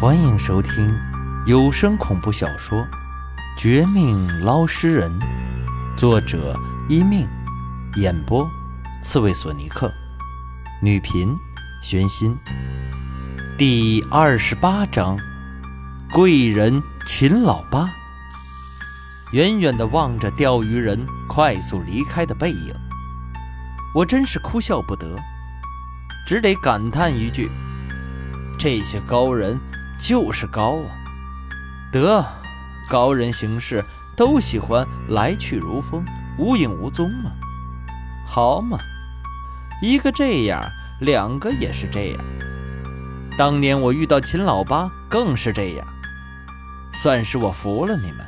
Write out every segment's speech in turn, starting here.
欢迎收听有声恐怖小说《绝命捞尸人》，作者一命，演播刺猬索尼克，女频玄心。第二十八章，贵人秦老八。远远的望着钓鱼人快速离开的背影，我真是哭笑不得，只得感叹一句：这些高人。就是高啊！得，高人行事都喜欢来去如风，无影无踪嘛。好嘛，一个这样，两个也是这样。当年我遇到秦老八更是这样，算是我服了你们。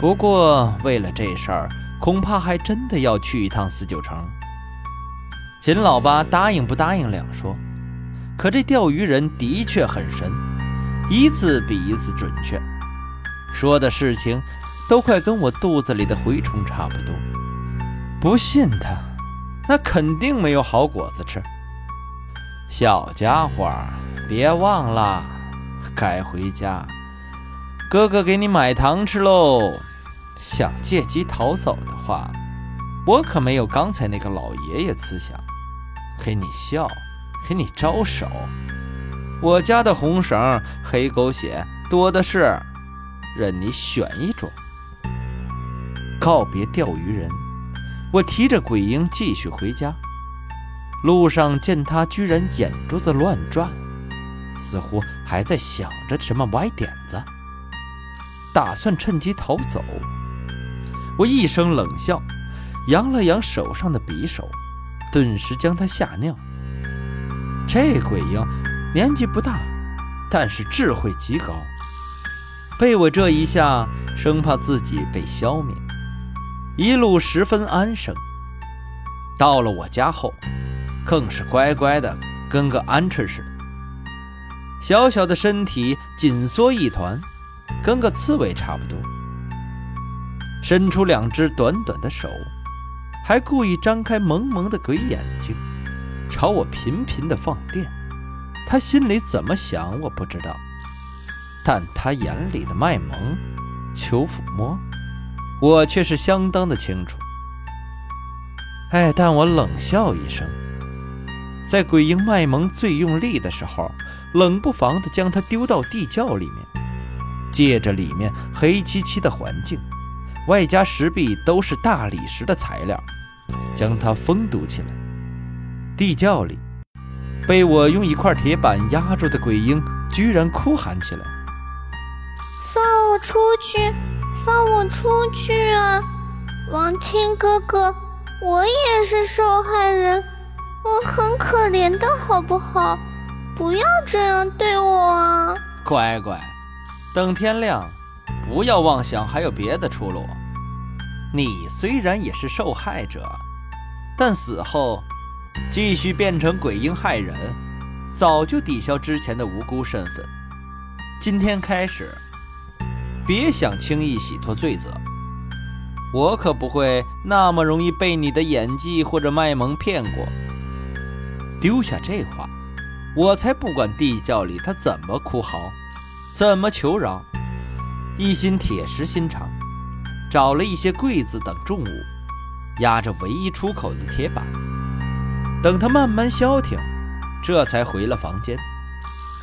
不过为了这事儿，恐怕还真的要去一趟四九城。秦老八答应不答应两说。可这钓鱼人的确很神，一次比一次准确，说的事情都快跟我肚子里的蛔虫差不多。不信他，那肯定没有好果子吃。小家伙，别忘了，该回家，哥哥给你买糖吃喽。想借机逃走的话，我可没有刚才那个老爷爷慈祥，给你笑。给你招手，我家的红绳黑狗血多的是，任你选一种。告别钓鱼人，我提着鬼婴继续回家。路上见他居然眼珠子乱转，似乎还在想着什么歪点子，打算趁机逃走。我一声冷笑，扬了扬手上的匕首，顿时将他吓尿。这鬼婴年纪不大，但是智慧极高。被我这一下，生怕自己被消灭，一路十分安生。到了我家后，更是乖乖的，跟个鹌鹑似的。小小的身体紧缩一团，跟个刺猬差不多。伸出两只短短的手，还故意张开萌萌的鬼眼睛。朝我频频的放电，他心里怎么想我不知道，但他眼里的卖萌、求抚摸，我却是相当的清楚。哎，但我冷笑一声，在鬼婴卖萌最用力的时候，冷不防的将他丢到地窖里面，借着里面黑漆漆的环境，外加石壁都是大理石的材料，将它封堵起来。地窖里，被我用一块铁板压住的鬼婴居然哭喊起来：“放我出去！放我出去啊！王清哥哥，我也是受害人，我很可怜的好不好？不要这样对我啊！”乖乖，等天亮，不要妄想还有别的出路。你虽然也是受害者，但死后……继续变成鬼婴害人，早就抵消之前的无辜身份。今天开始，别想轻易洗脱罪责。我可不会那么容易被你的演技或者卖萌骗过。丢下这话，我才不管地窖里他怎么哭嚎，怎么求饶，一心铁石心肠，找了一些柜子等重物，压着唯一出口的铁板。等他慢慢消停，这才回了房间，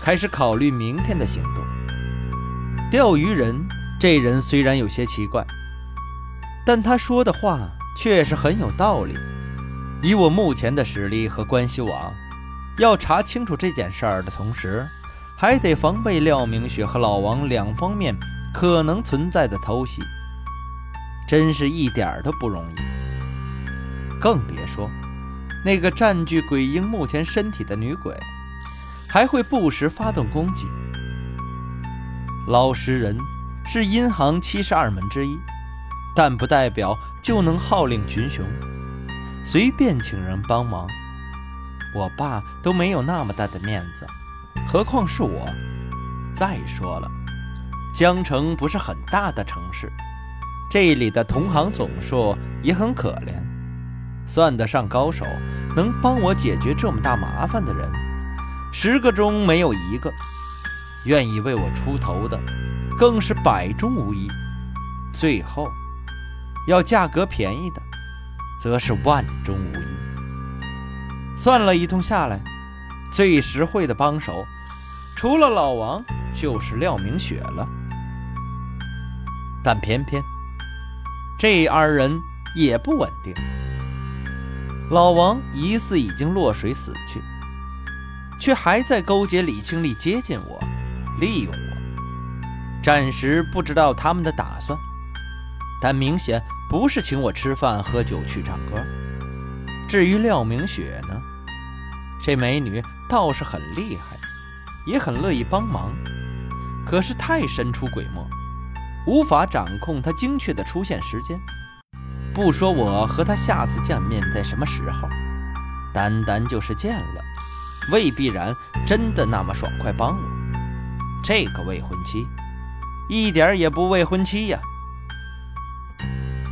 开始考虑明天的行动。钓鱼人这人虽然有些奇怪，但他说的话确实很有道理。以我目前的实力和关系网，要查清楚这件事儿的同时，还得防备廖明雪和老王两方面可能存在的偷袭，真是一点儿都不容易。更别说。那个占据鬼婴目前身体的女鬼，还会不时发动攻击。老实人是阴行七十二门之一，但不代表就能号令群雄，随便请人帮忙。我爸都没有那么大的面子，何况是我？再说了，江城不是很大的城市，这里的同行总数也很可怜。算得上高手，能帮我解决这么大麻烦的人，十个中没有一个。愿意为我出头的，更是百中无一。最后，要价格便宜的，则是万中无一。算了一通下来，最实惠的帮手，除了老王，就是廖明雪了。但偏偏这二人也不稳定。老王疑似已经落水死去，却还在勾结李清丽接近我，利用我。暂时不知道他们的打算，但明显不是请我吃饭、喝酒、去唱歌。至于廖明雪呢，这美女倒是很厉害，也很乐意帮忙，可是太神出鬼没。无法掌控她精确的出现时间，不说我和他下次见面在什么时候，单单就是见了，未必然真的那么爽快帮我。这个未婚妻，一点也不未婚妻呀。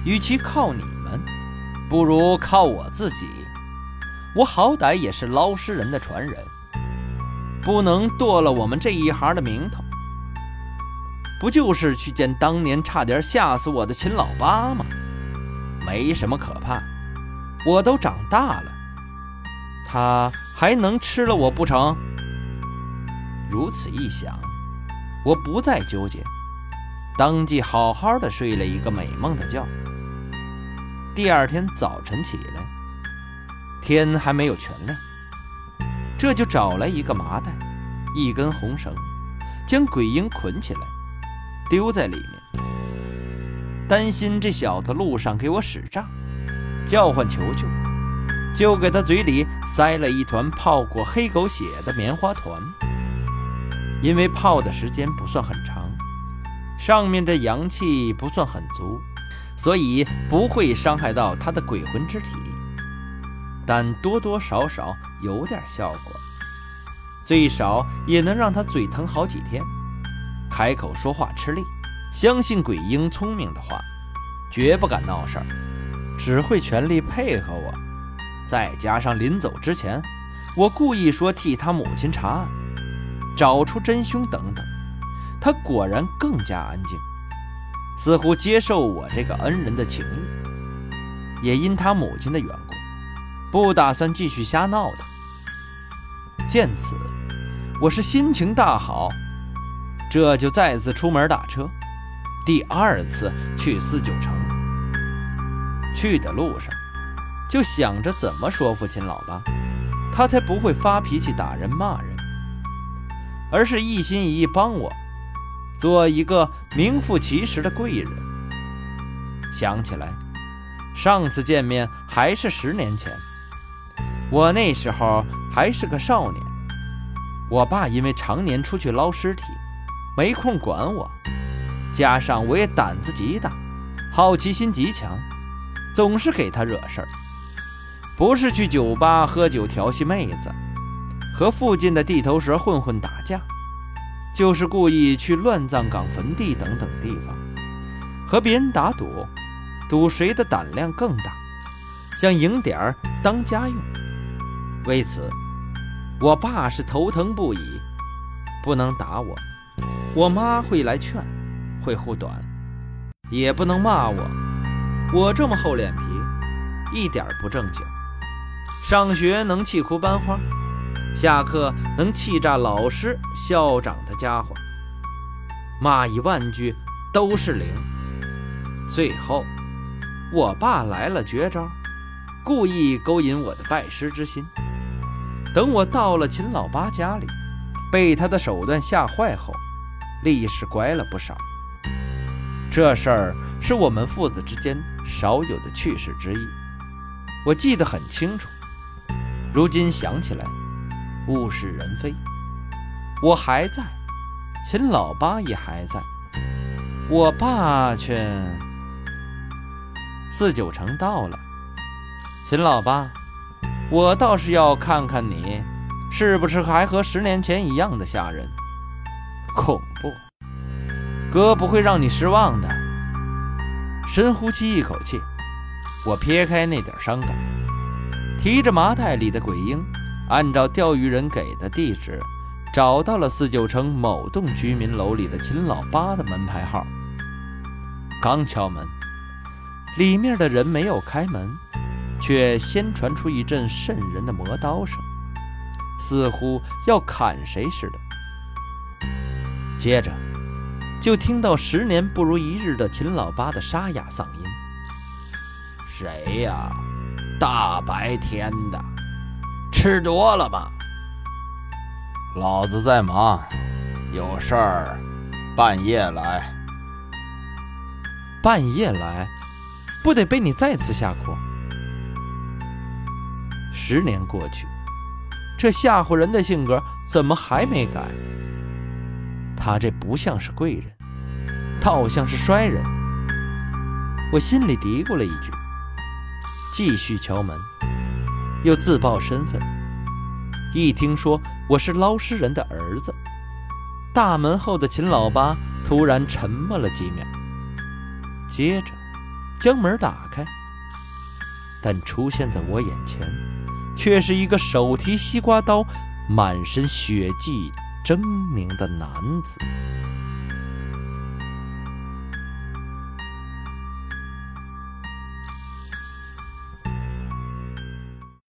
与其靠你们，不如靠我自己。我好歹也是捞尸人的传人，不能剁了我们这一行的名头。不就是去见当年差点吓死我的秦老八吗？没什么可怕，我都长大了，他还能吃了我不成？如此一想，我不再纠结，当即好好的睡了一个美梦的觉。第二天早晨起来，天还没有全亮，这就找来一个麻袋，一根红绳，将鬼婴捆起来。丢在里面，担心这小子路上给我使诈，叫唤球球，就给他嘴里塞了一团泡过黑狗血的棉花团。因为泡的时间不算很长，上面的阳气不算很足，所以不会伤害到他的鬼魂之体，但多多少少有点效果，最少也能让他嘴疼好几天。开口说话吃力，相信鬼婴聪明的话，绝不敢闹事儿，只会全力配合我。再加上临走之前，我故意说替他母亲查案，找出真凶等等，他果然更加安静，似乎接受我这个恩人的情谊，也因他母亲的缘故，不打算继续瞎闹的。见此，我是心情大好。这就再次出门打车，第二次去四九城。去的路上，就想着怎么说服秦老八，他才不会发脾气打人骂人，而是一心一意帮我，做一个名副其实的贵人。想起来，上次见面还是十年前，我那时候还是个少年，我爸因为常年出去捞尸体。没空管我，加上我也胆子极大，好奇心极强，总是给他惹事儿。不是去酒吧喝酒调戏妹子，和附近的地头蛇混混打架，就是故意去乱葬岗、坟地等等地方，和别人打赌，赌谁的胆量更大，想赢点儿当家用。为此，我爸是头疼不已，不能打我。我妈会来劝，会护短，也不能骂我。我这么厚脸皮，一点不正经。上学能气哭班花，下课能气炸老师、校长的家伙，骂一万句都是零。最后，我爸来了绝招，故意勾引我的拜师之心。等我到了秦老八家里，被他的手段吓坏后。立时乖了不少。这事儿是我们父子之间少有的趣事之一，我记得很清楚。如今想起来，物是人非。我还在，秦老八也还在，我爸却……四九城到了，秦老八，我倒是要看看你，是不是还和十年前一样的吓人。恐怖，哥不会让你失望的。深呼吸一口气，我撇开那点伤感，提着麻袋里的鬼婴，按照钓鱼人给的地址，找到了四九城某栋居民楼里的秦老八的门牌号。刚敲门，里面的人没有开门，却先传出一阵渗人的磨刀声，似乎要砍谁似的。接着，就听到十年不如一日的秦老八的沙哑嗓音：“谁呀？大白天的，吃多了吗？”老子在忙，有事儿，半夜来。半夜来，不得被你再次吓哭？十年过去，这吓唬人的性格怎么还没改？他这不像是贵人，倒像是衰人。我心里嘀咕了一句，继续敲门，又自报身份。一听说我是捞尸人的儿子，大门后的秦老八突然沉默了几秒，接着将门打开，但出现在我眼前，却是一个手提西瓜刀、满身血迹狰狞的男子。